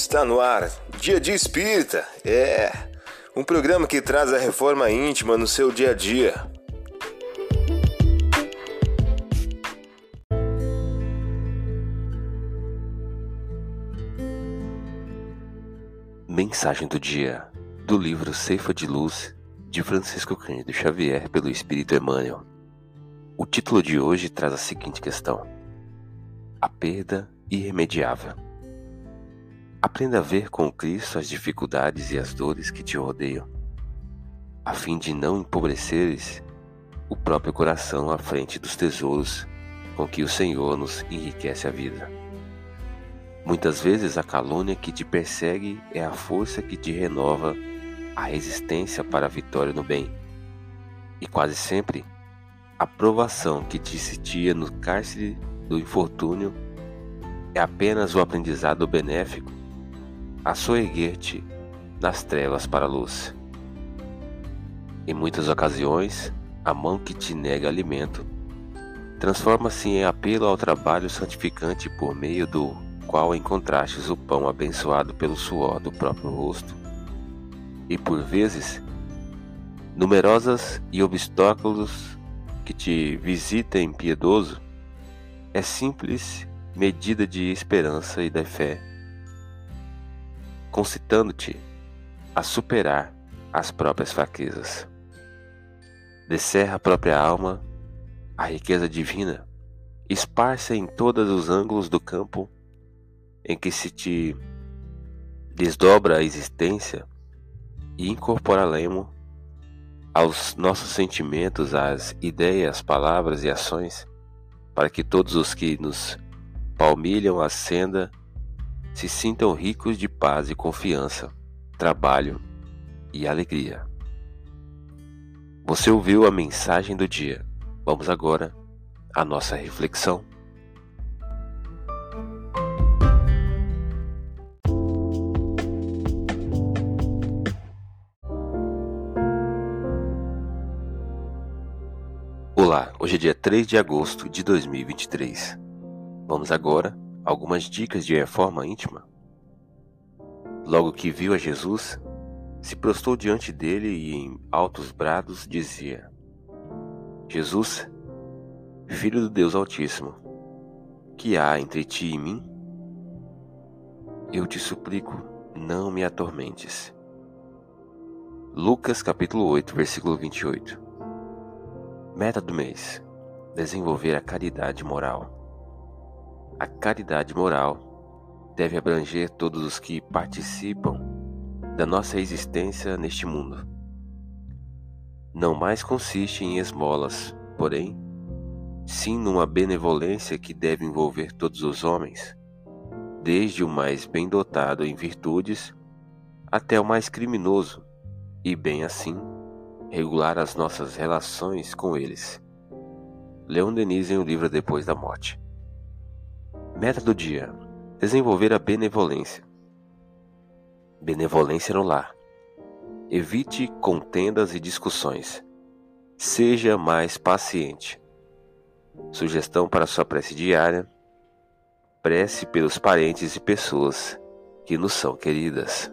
Está no ar, Dia de Espírita. É um programa que traz a reforma íntima no seu dia a dia. Mensagem do dia do livro Ceifa de Luz de Francisco Cândido Xavier pelo Espírito Emmanuel. O título de hoje traz a seguinte questão: A perda irremediável. Aprenda a ver com Cristo as dificuldades e as dores que te rodeiam, a fim de não empobreceres o próprio coração à frente dos tesouros com que o Senhor nos enriquece a vida. Muitas vezes a calúnia que te persegue é a força que te renova a resistência para a vitória no bem. E quase sempre, a provação que te sitia no cárcere do infortúnio é apenas o aprendizado benéfico a soerguer-te nas trevas para a luz. Em muitas ocasiões, a mão que te nega alimento transforma-se em apelo ao trabalho santificante por meio do qual encontrastes o pão abençoado pelo suor do próprio rosto. E por vezes, numerosas e obstáculos que te visitem piedoso, é simples medida de esperança e da fé concitando-te a superar as próprias fraquezas. Descerra a própria alma a riqueza divina, esparsa em todos os ângulos do campo em que se te desdobra a existência e incorpora-lemo aos nossos sentimentos, às ideias, palavras e ações, para que todos os que nos palmilham a senda se sintam ricos de paz e confiança, trabalho e alegria. Você ouviu a mensagem do dia. Vamos agora à nossa reflexão. Olá, hoje é dia 3 de agosto de 2023. Vamos agora algumas dicas de reforma íntima. Logo que viu a Jesus, se prostou diante dele e em altos brados dizia: Jesus, Filho do Deus Altíssimo, que há entre ti e mim? Eu te suplico, não me atormentes. Lucas capítulo 8, versículo 28. Meta do mês: desenvolver a caridade moral. A caridade moral deve abranger todos os que participam da nossa existência neste mundo. Não mais consiste em esmolas, porém, sim numa benevolência que deve envolver todos os homens, desde o mais bem dotado em virtudes até o mais criminoso, e bem assim, regular as nossas relações com eles. Leon Denis em o livro Depois da Morte. Meta do dia: desenvolver a benevolência. Benevolência no lar. Evite contendas e discussões. Seja mais paciente. Sugestão para sua prece diária: prece pelos parentes e pessoas que nos são queridas.